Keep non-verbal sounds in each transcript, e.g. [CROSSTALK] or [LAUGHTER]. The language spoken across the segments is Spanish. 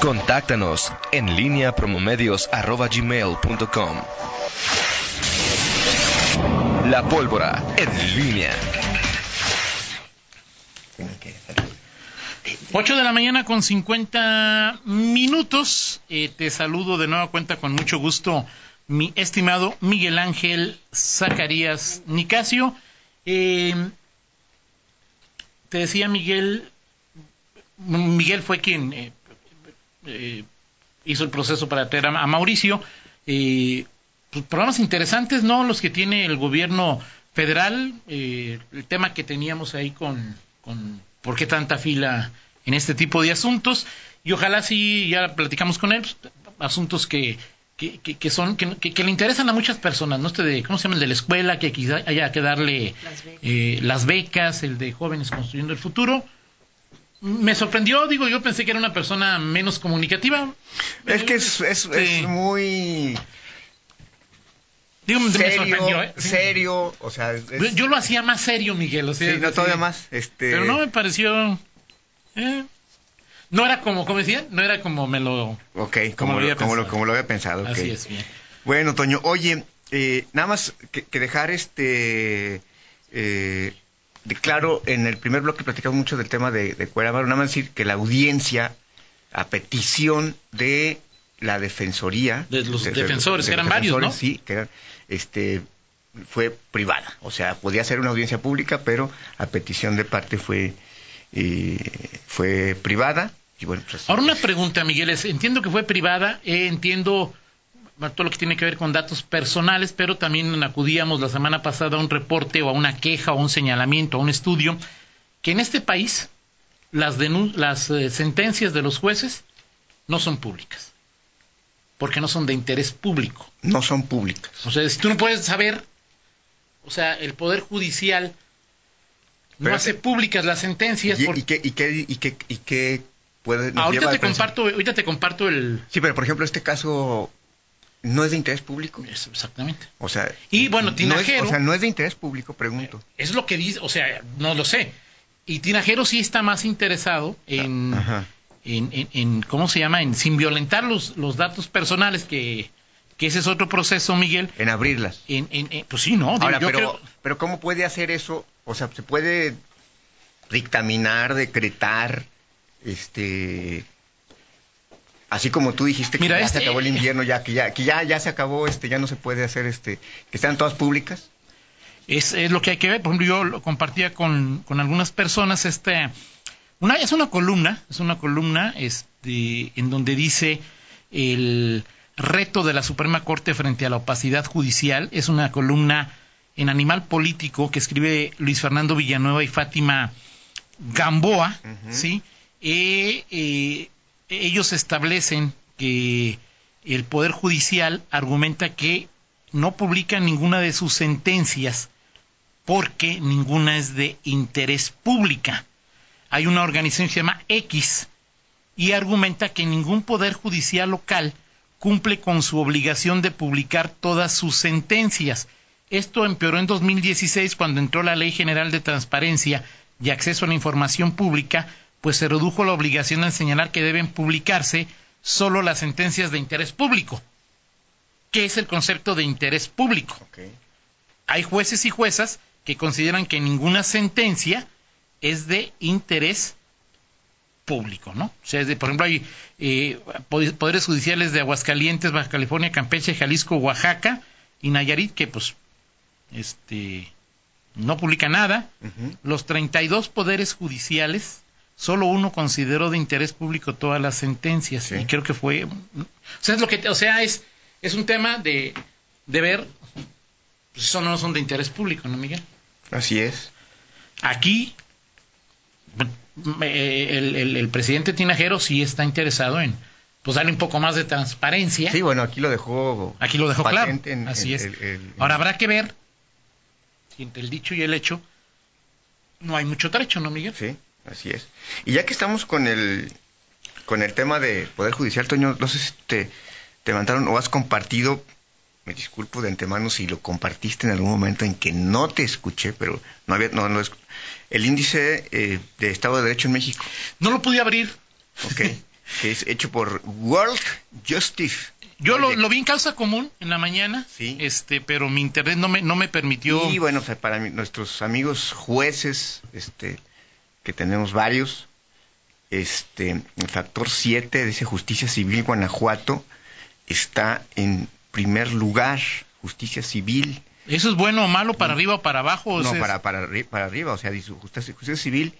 Contáctanos en línea promomedios.com. La pólvora en línea. 8 de la mañana con 50 minutos. Eh, te saludo de nueva cuenta con mucho gusto, mi estimado Miguel Ángel Zacarías Nicasio. Eh, te decía Miguel, Miguel fue quien eh, eh, hizo el proceso para traer a, Mauricio. Eh, pues, programas interesantes, ¿no? Los que tiene el gobierno federal, el tema que teníamos ahí con, con por qué tanta fila en este tipo de asuntos. Y ojalá sí, ya platicamos con él, pues, asuntos que, que, que, son que, que, le interesan a muchas personas, ¿no? Este de, ¿cómo se llama? El de la escuela, que quizá haya que darle las becas, el de jóvenes construyendo el futuro me sorprendió, digo, yo pensé que era una persona menos comunicativa. Es que es, es, muy... Digo, serio, me sorprendió, ¿eh? serio, o sea... Yo lo hacía más serio, Miguel, o sea, sí, no, todavía más, este... Pero no me pareció... Eh, no era como, como decía, no era como me lo... Ok, como, lo, como, lo, como lo había pensado. Así es, bien. Bueno, Toño, oye, eh, nada más que, que dejar este... Eh, de claro, en el primer bloque platicamos mucho del tema de, de Cuerámaro, nada más decir que la audiencia, a petición de la defensoría... De los defensores, que eran varios, ¿no? Sí, que eran, este, fue privada, o sea, podía ser una audiencia pública, pero a petición de parte fue, eh, fue privada. Y bueno, pues, Ahora una pregunta, Miguel, entiendo que fue privada, eh, entiendo todo lo que tiene que ver con datos personales, pero también acudíamos la semana pasada a un reporte o a una queja o un señalamiento, a un estudio, que en este país las, las eh, sentencias de los jueces no son públicas, porque no son de interés público. No son públicas. O sea, si tú no puedes saber, o sea, el Poder Judicial no hace públicas las sentencias. ¿Y, y, qué, y, qué, y, qué, y qué puede, ahorita, te comparto, ahorita te comparto el... Sí, pero por ejemplo, este caso no es de interés público. exactamente. O sea, y bueno, Tinajero. No es, o sea, no es de interés público, pregunto. Es lo que dice, o sea, no lo sé. Y Tinajero sí está más interesado en, en, en, ¿cómo se llama? En sin violentar los, los datos personales, que, que ese es otro proceso, Miguel. En abrirlas. En, en, pues sí, no. Ahora, pero, pero ¿cómo puede hacer eso? O sea, se puede dictaminar, decretar, este así como tú dijiste que ya se este acabó el invierno, ya que ya que ya ya se acabó, este ya no se puede hacer este que están todas públicas. Es, es lo que hay que ver. Por ejemplo, yo lo compartía con, con algunas personas este una es una columna, es una columna este en donde dice el reto de la Suprema Corte frente a la opacidad judicial, es una columna en Animal Político que escribe Luis Fernando Villanueva y Fátima Gamboa, ¿sí? Eh, eh, ellos establecen que el Poder Judicial argumenta que no publica ninguna de sus sentencias porque ninguna es de interés pública. Hay una organización que se llama X y argumenta que ningún Poder Judicial local cumple con su obligación de publicar todas sus sentencias. Esto empeoró en 2016 cuando entró la Ley General de Transparencia y Acceso a la Información Pública, pues se redujo la obligación de señalar que deben publicarse solo las sentencias de interés público. ¿Qué es el concepto de interés público? Hay jueces y juezas que consideran que ninguna sentencia es de interés público, ¿no? O sea, por ejemplo, hay eh, poderes judiciales de Aguascalientes, Baja California, Campeche, Jalisco, Oaxaca y Nayarit que, pues, este, no publica nada. Los 32 poderes judiciales solo uno consideró de interés público todas las sentencias y creo que fue o sea es lo que o sea es es un tema de de ver pues eso no son de interés público no Miguel así es. Aquí el, el, el presidente Tinajero sí está interesado en pues darle un poco más de transparencia. Sí bueno aquí lo dejó aquí lo dejó claro. así es. ahora habrá que ver si entre el dicho y el hecho no hay mucho trecho no Miguel sí Así es. Y ya que estamos con el, con el tema de Poder Judicial, Toño, no sé si te, te mandaron o has compartido, me disculpo de antemano si lo compartiste en algún momento en que no te escuché, pero no había, no, no el índice eh, de Estado de Derecho en México. No lo pude abrir. Ok. que es hecho por World Justice. Yo lo, vi en causa común en la mañana, sí. este, pero mi internet no me, no me permitió. Y bueno, para nuestros amigos jueces, este, que tenemos varios, este, el factor 7 dice Justicia Civil Guanajuato está en primer lugar, Justicia Civil. ¿Eso es bueno o malo para arriba o para abajo? no, para, para, para arriba, o sea, dice Justicia, Justicia Civil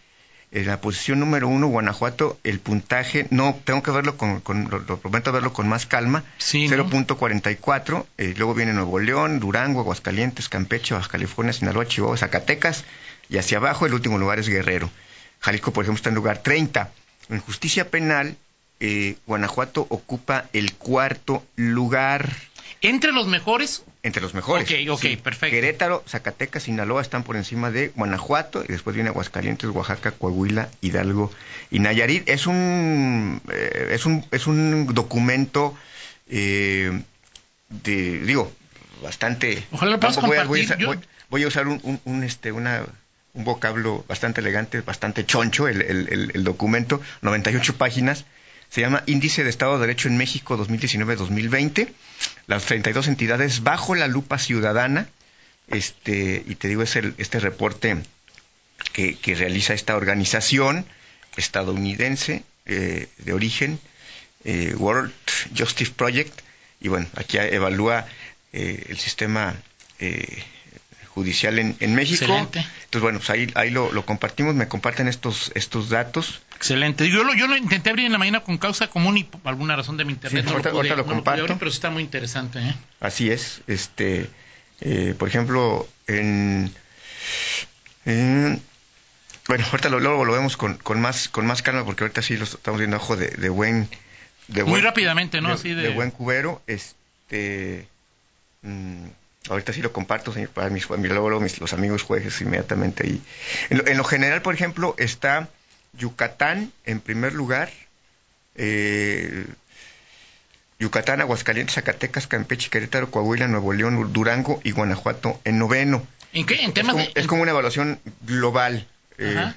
en la posición número uno, Guanajuato, el puntaje, no, tengo que verlo con, lo, prometo verlo con más calma, sí, 0.44, eh, luego viene Nuevo León, Durango, Aguascalientes, Campeche, Baja California, Sinaloa, Chihuahua, Zacatecas, y hacia abajo el último lugar es Guerrero. Jalisco, por ejemplo, está en lugar 30. En justicia penal, eh, Guanajuato ocupa el cuarto lugar. ¿Entre los mejores? Entre los mejores. Ok, ok, perfecto. Querétaro, Zacatecas, Sinaloa están por encima de Guanajuato y después viene Aguascalientes, Oaxaca, Coahuila, Hidalgo y Nayarit. Es un, eh, es un, es un documento, eh, de, digo, bastante... Ojalá lo puedas voy, compartir. Voy, a, usar un, un, este, una, un vocablo bastante elegante, bastante choncho, el, el, el documento, 98 páginas se llama Índice de Estado de Derecho en México 2019-2020. Las 32 entidades bajo la lupa ciudadana. Este, y te digo, es el, este reporte que, realiza esta organización estadounidense eh, de origen, eh, World Justice Project. Y bueno, aquí evalúa eh, el sistema judicial en, en México. Entonces, bueno, pues ahí, ahí lo, lo, compartimos, me comparten estos, estos datos. Excelente. Yo lo, yo lo intenté abrir en la mañana con causa común y por alguna razón de mi internet no, lo, lo comparto. pero está muy interesante. ¿eh? Así es. Este, eh, por ejemplo, en, bueno, ahorita lo, luego lo vemos con, con, más, con más calma porque ahorita sí lo estamos viendo ojo de, de buen... De muy rápidamente, ¿no? De, de... buen cubero. Este... Mm, ahorita sí lo comparto para mis, luego mis, los amigos jueces inmediatamente. Y en lo general, por ejemplo, está Yucatán en primer lugar, eh, Yucatán, Aguascalientes, Zacatecas, Campeche, Querétaro, Coahuila, Nuevo León, Durango y Guanajuato en noveno. ¿En qué? ¿En temas es, como, una evaluación global, eh,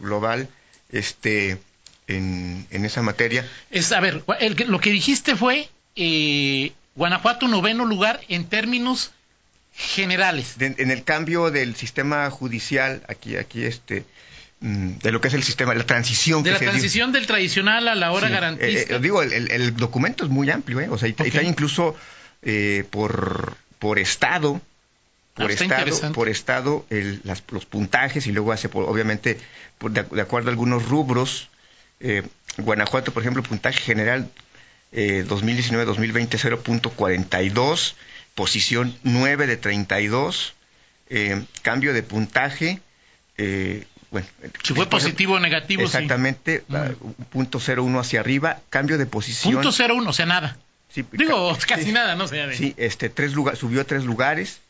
global, este, en, esa materia. Es, a ver, lo que dijiste fue eh, Guanajuato noveno lugar en términos generales. en el cambio del sistema judicial, aquí, aquí, este, Mm, de lo que es el sistema, la transición. De la transición del tradicional a la hora garantista. Eh, eh, digo, el, documento es muy amplio, ¿eh? o sea, y, está incluso eh, por, por estado, por ah, estado, por estado el, las, los puntajes y luego hace, obviamente, de, acuerdo a algunos rubros. Guanajuato, por ejemplo, puntaje general 2019-2020 0.42, posición 9 de 32, cambio de puntaje bueno, si fue positivo o negativo, exactamente, punto cero uno hacia arriba, cambio de posición. Punto cero uno, o sea, nada. Digo, [LAUGHS] casi nada, no sé. Sí, este, tres lugares, subió tres lugares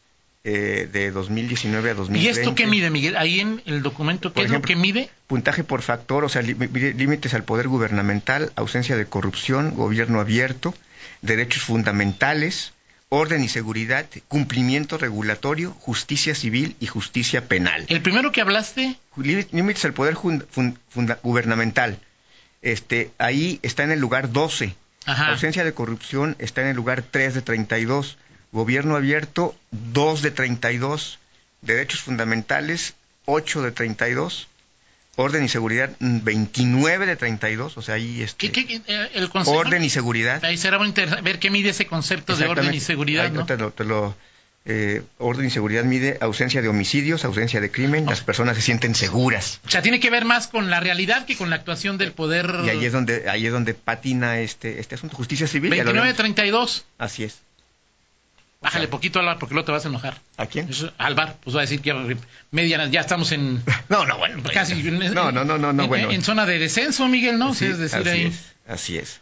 eh, de 2019 a 2020. ¿Y esto qué mide, Miguel? Ahí en el documento, ¿qué es lo que mide? Puntaje por factor, o sea, límites al poder gubernamental, ausencia de corrupción, gobierno abierto, derechos fundamentales, orden y seguridad, cumplimiento regulatorio, justicia civil y justicia penal. El primero que hablaste. Límites al poder gubernamental. Este, ahí está en el lugar 12. Ausencia de corrupción está en el lugar 3 de 32. Gobierno abierto, 2 de 32. Derechos fundamentales, 8 de 32 orden y seguridad 29 mm, de 32, o sea, ahí este, ¿Qué, eh, el orden y seguridad. Ahí será muy interesante ver qué mide ese concepto de orden y seguridad, ¿no? Te lo, eh, orden y seguridad mide ausencia de homicidios, ausencia de crimen, las personas se sienten seguras. O sea, tiene que ver más con la realidad que con la actuación del poder. Y ahí es donde ahí es donde patina este este asunto, justicia civil. 29 de 32. Así es. Bájale poquito, Álvaro, porque luego te vas a enojar. ¿A quién? Álvaro, pues va a decir que media, ya estamos en... [LAUGHS] No, no, bueno. Pues casi... no, no, no, no, en, bueno. En zona de descenso, Miguel, ¿no? Sí, es decir, así ahí... Es, así es.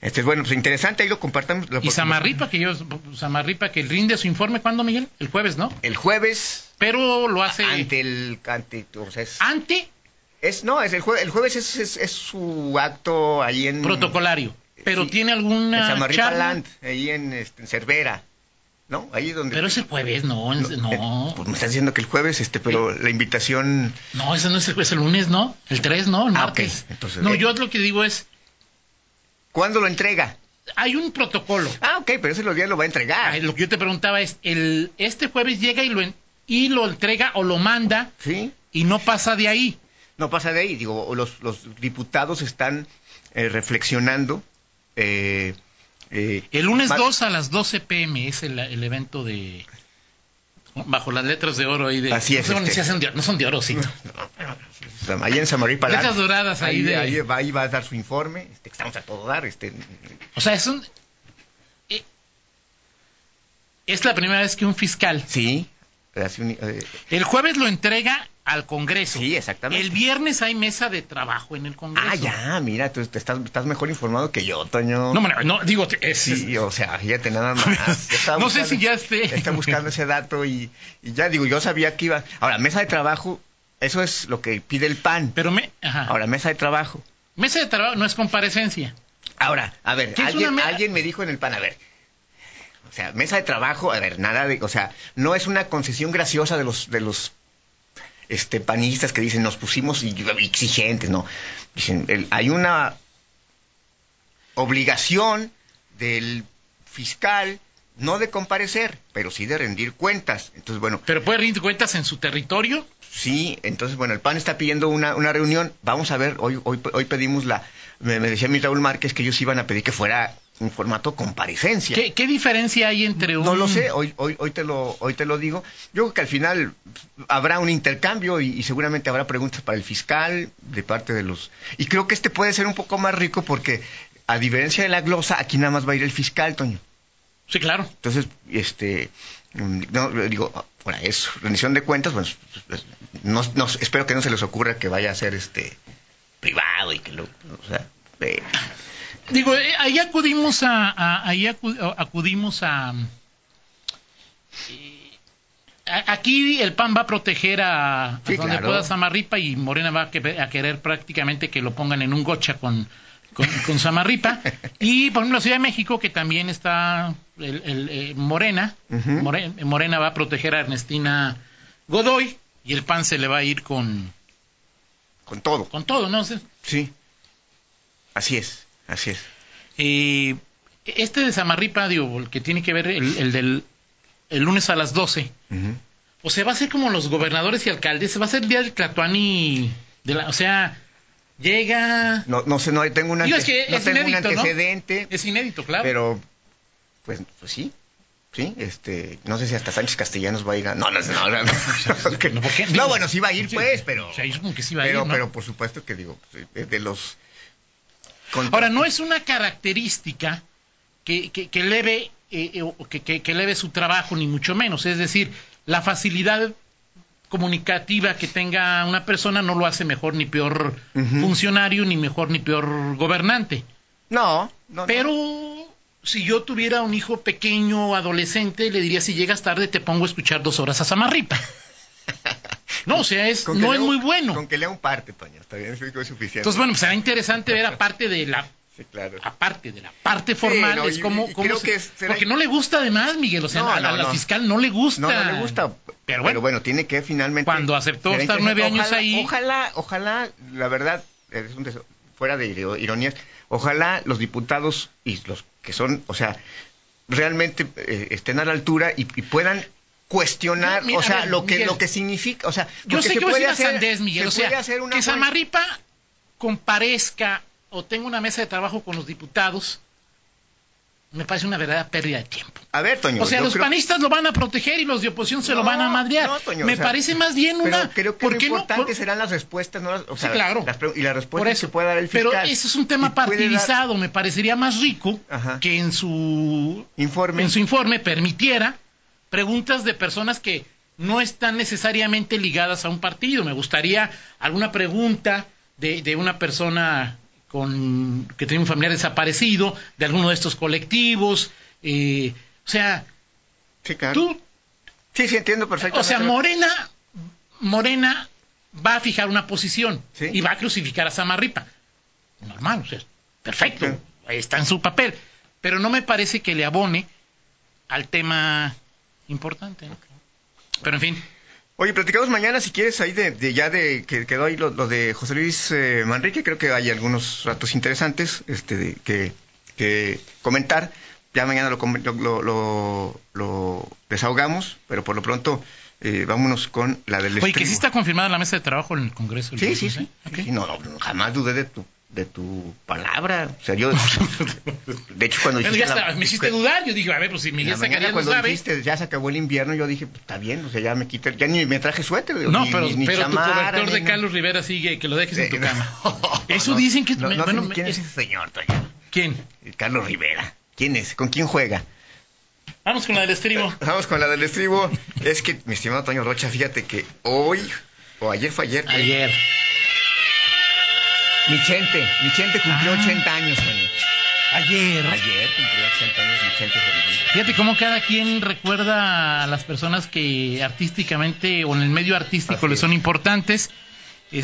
Este es bueno, pues interesante, ahí lo compartamos. y Samarripa, que yo, Samarripa, que rinde su informe, ¿cuándo, Miguel? El jueves, ¿no? El jueves. Pero lo hace... Ante el... Ante, o sea, es... ¿Ante? Es, no, es el, jueves, el jueves es, es, su acto ahí en... Protocolario. Pero tiene alguna en Samarripa Land, ahí en, este, en Cervera. ¿No? Ahí donde... Pero es el jueves, no, no. Eh, pues me estás diciendo que el jueves, este, pero la invitación... No, ese no es el jueves, el lunes, ¿no? El 3, ¿no? El ah, martes. Entonces, no, eh, yo lo que digo es... ¿Cuándo lo entrega? Hay un protocolo. Ah, ok, pero ese días lo va a entregar. lo que yo te preguntaba es, el, este jueves llega y lo, y lo entrega o lo manda ¿Sí? y no pasa de ahí. No pasa de ahí, digo, los, los diputados están eh, reflexionando. Eh, eh, el lunes 2 a las 12 pm es el, evento de bajo las letras de oro ahí de Así es, no, este. son de, no son de oro, sí. ahí en Samaripa letras doradas ahí, de... ahí, va, ahí va a dar su informe este, estamos a todo dar este o sea es un es la primera vez que un fiscal sí el jueves lo entrega al Congreso. Sí, exactamente. El viernes hay mesa de trabajo en el Congreso. Ah, ya, mira, tú estás, estás mejor informado que yo, Toño. No, no, digo... Es, sí, o sea, fíjate nada [LAUGHS] más. no sé si ya esté. Está buscando ese dato y, ya digo, yo sabía que iba... Ahora, mesa de trabajo, eso es lo que pide el PAN. Pero me... Ahora, mesa de trabajo. Mesa de trabajo no es comparecencia. Ahora, a ver, alguien, alguien me dijo en el PAN, a ver, o sea, mesa de trabajo, a ver, nada de, o sea, no es una concesión graciosa de los de los este, panistas que dicen nos pusimos exigentes, no. Dicen, hay una obligación del fiscal no de comparecer, pero sí de rendir cuentas. Entonces, bueno. ¿Pero puede rendir cuentas en su territorio? Sí, entonces, bueno, el PAN está pidiendo una, una reunión. Vamos a ver, hoy, hoy, hoy pedimos la. Me, me decía mi Raúl Márquez que ellos iban a pedir que fuera un formato comparecencia. ¿Qué, diferencia hay entre un... No lo sé, hoy, hoy, hoy, te lo, hoy te lo digo. Yo creo que al final habrá un intercambio y, seguramente habrá preguntas para el fiscal de parte de los... Y creo que este puede ser un poco más rico porque, a diferencia de la glosa, aquí nada más va a ir el fiscal, Toño. Sí, claro. Entonces, este... No, digo, bueno, es rendición de cuentas, bueno, no, no, espero que no se les ocurra que vaya a ser este privado y que lo... O sea, eh, Digo, eh, ahí acudimos a, ahí acudimos a, eh, aquí el PAN va a proteger a, donde pueda Samarripa y Morena va a, querer prácticamente que lo pongan en un gocha con, con, Samarripa. [LAUGHS] y por ejemplo la Ciudad de México, que también está el, eh, Morena, Morena, va a proteger a Ernestina Godoy y el PAN se le va a ir con... Con todo. Con todo, ¿no? Sí, así es. Así es. Eh, este de Samarripa, digo, el que tiene que ver el, del el lunes a las 12, o sea, va a ser como los gobernadores y alcaldes, se va a ser el día del Tlatuani, de la, o sea, llega... No, no sé, no tengo, una es que es tengo un antecedente. Es inédito, claro. Pero, pues, pues sí, Sí, este, no sé si hasta Sánchez Castellanos va a ir a... No, no, no, no, no, [LAUGHS] no, bueno, sí va a ir, pues, pero... que sí va a pero, ir, pero por supuesto que digo, pues, de los Ahora, no es una característica que, que, que eleve, eh, eh, que, que, eleve su trabajo, ni mucho menos. Es decir, la facilidad comunicativa que tenga una persona no lo hace mejor ni peor funcionario, ni mejor ni peor gobernante. No, no. Pero si yo tuviera un hijo pequeño, adolescente, le diría, si llegas tarde te pongo a escuchar dos horas a Samarripa. [LAUGHS] No, o sea, es, no es muy bueno. Con que lea un parte, Toño, está bien, es suficiente. Entonces, bueno, será interesante ver aparte [LAUGHS] de la Sí, claro. Aparte de la parte formal, es como. que Porque no le gusta además, Miguel. O sea, a, la fiscal no le gusta. No, no le gusta. Pero bueno, bueno tiene que finalmente. Cuando aceptó estar nueve años ahí. Ojalá, ojalá, la verdad, es un fuera de ironías, ojalá los diputados y los que son, o sea, realmente eh, estén a la altura y puedan cuestionar, o sea, lo que lo que significa, o sea, yo sé que puede hacer, Sandés, Miguel, o sea, que Samarripa comparezca o tenga una mesa de trabajo con los diputados me parece una verdadera pérdida de tiempo. A ver, Toño. O sea, los panistas lo van a proteger y los de oposición se lo van a madrear. me parece más bien una. Pero creo que lo importante serán las respuestas, ¿no? O sea, sí, claro. y las respuestas que pueda dar el fiscal. Pero eso es un tema partidizado. Me parecería más rico que en su informe. en su informe permitiera preguntas de personas que no están necesariamente ligadas a un partido. Me gustaría alguna pregunta de, de una persona con que tiene un familiar desaparecido, de alguno de estos colectivos. Eh, o sea, sí, tú... Sí, sí, entiendo perfectamente. O sea, Morena, Morena va a fijar una posición y va a crucificar a Samarripa. Normal, o sea, perfecto, está en su papel. Pero no me parece que le abone al tema importante. Pero en fin. Oye, platicamos mañana, si quieres, ahí de, ya de que quedó ahí lo, de José Luis eh, Manrique. Creo que hay algunos datos interesantes este, que, que comentar. Ya mañana lo, lo, lo, desahogamos, pero por lo pronto eh, vámonos con la del Oye, que sí está confirmada la mesa de trabajo en el Congreso. Sí, sí, sí. No, no, jamás dudé de tu de tu palabra. O sea, yo. de hecho, cuando dijiste. Ya me hiciste dudar. Yo dije, a ver, pues si Miguel Zacarías cuando dijiste, ya se acabó el invierno, yo dije, pues está bien, o sea, ya me quité. Ya ni me traje suéter. No, pero, pero tu cobertor de Carlos Rivera sigue, que lo dejes en tu cama. [LAUGHS] Eso dicen que. No, bueno, ¿Quién es ese señor, Toño? ¿Quién? Carlos Rivera. ¿Quién es? ¿Con quién juega? Vamos con la del estribo. [LAUGHS] Vamos con la del estribo. es que, mi estimado Toño Rocha, fíjate que hoy, o ayer fue ayer. Ayer. Michente, Michente cumplió 80 ah. años, Ayer. Ayer cumplió 80 años Michente Fernández. Fíjate cómo cada quien recuerda a las personas que artísticamente o en el medio artístico le son importantes.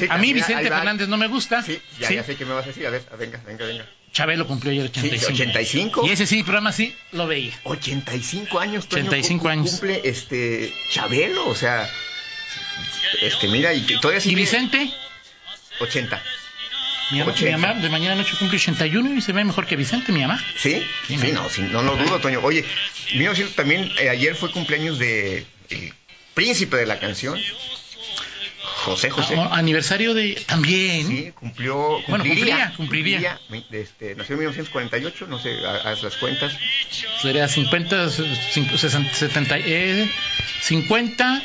a mí Vicente Fernández no me gusta. Sí, ya, ya, sé qué me vas a decir. A ver, venga, venga, venga. Chabelo cumplió ayer 85. Sí, 85. Y ese sí, programa sí lo veía. 85 años, Toño, 85 años. Cumple este Chabelo, o sea, este mira y todavía ¿Y Vicente? 80. Mi mamá, de mañana noche cumple 81 y se ve mejor que Vicente, mi mamá. ¿Sí? Sí, no, no, lo dudo, Toño. Oye, también eh, ayer fue cumpleaños de el príncipe de la canción. José José. Ah, aniversario de también. Sí, cumplió. Bueno, cumpliría. Cumpliría. este, nació en 1948, no sé, haz las cuentas. Sería 50, 70, eh, 50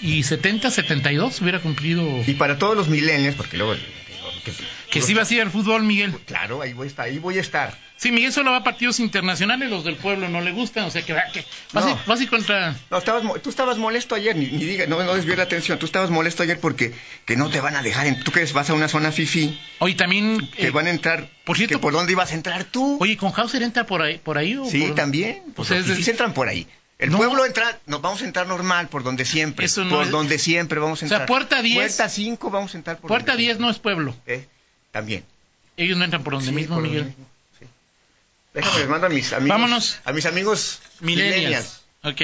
y 70, 72 hubiera cumplido. Y para todos los milenios, porque luego que, sí va a ser el fútbol, Miguel. Claro, ahí voy a estar, ahí voy a estar. Sí, Miguel solo va a partidos internacionales, los del pueblo no le gustan, o sea que, que vas, no. a, ir contra... No, estabas, tú estabas molesto ayer, ni, diga, no, no la atención, tú estabas molesto ayer porque que no te van a dejar, en, tú que vas a una zona fifi. Oye, también... Que van a entrar, por cierto, ¿por dónde ibas a entrar tú? Oye, ¿con Hauser entra por ahí? Por ahí o sí, también, pues los fifís entran por ahí. El pueblo entra, nos vamos a entrar normal por donde siempre. Eso no por donde siempre vamos a entrar. O sea, puerta 10. Puerta 5 vamos a entrar por Puerta 10 no es pueblo. ¿Eh? También. Ellos no entran por donde mismo, Miguel. Déjame, les mando a mis amigos. Vámonos. A mis amigos milenias. Ok.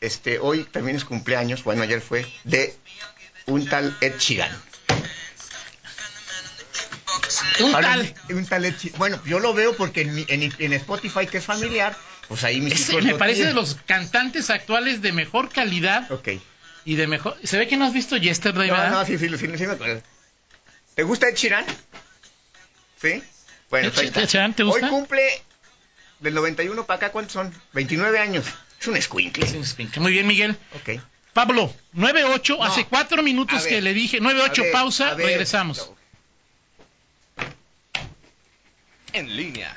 Este, hoy también es cumpleaños, bueno, ayer fue, de un tal Ed Sheeran. Un tal. Un tal Ed Sheeran. Bueno, yo lo veo porque en, Spotify, que es familiar, pues ahí mis Me parece de los cantantes actuales de mejor calidad. Ok. Y de mejor... Se ve que no has visto Yesterday, ¿verdad? No, no, sí, sí, sí, sí, me acuerdo. ¿Te gusta Ed Sheeran? ¿Sí? Bueno, Ed Sheeran, ¿te gusta? Hoy cumple del 91 para acá, ¿cuántos son? 29 años. Es un escuincle. Es un escuincle. Muy bien, Miguel. Ok. Pablo, 9-8, hace cuatro minutos que le dije, 9-8, pausa, regresamos. En línea,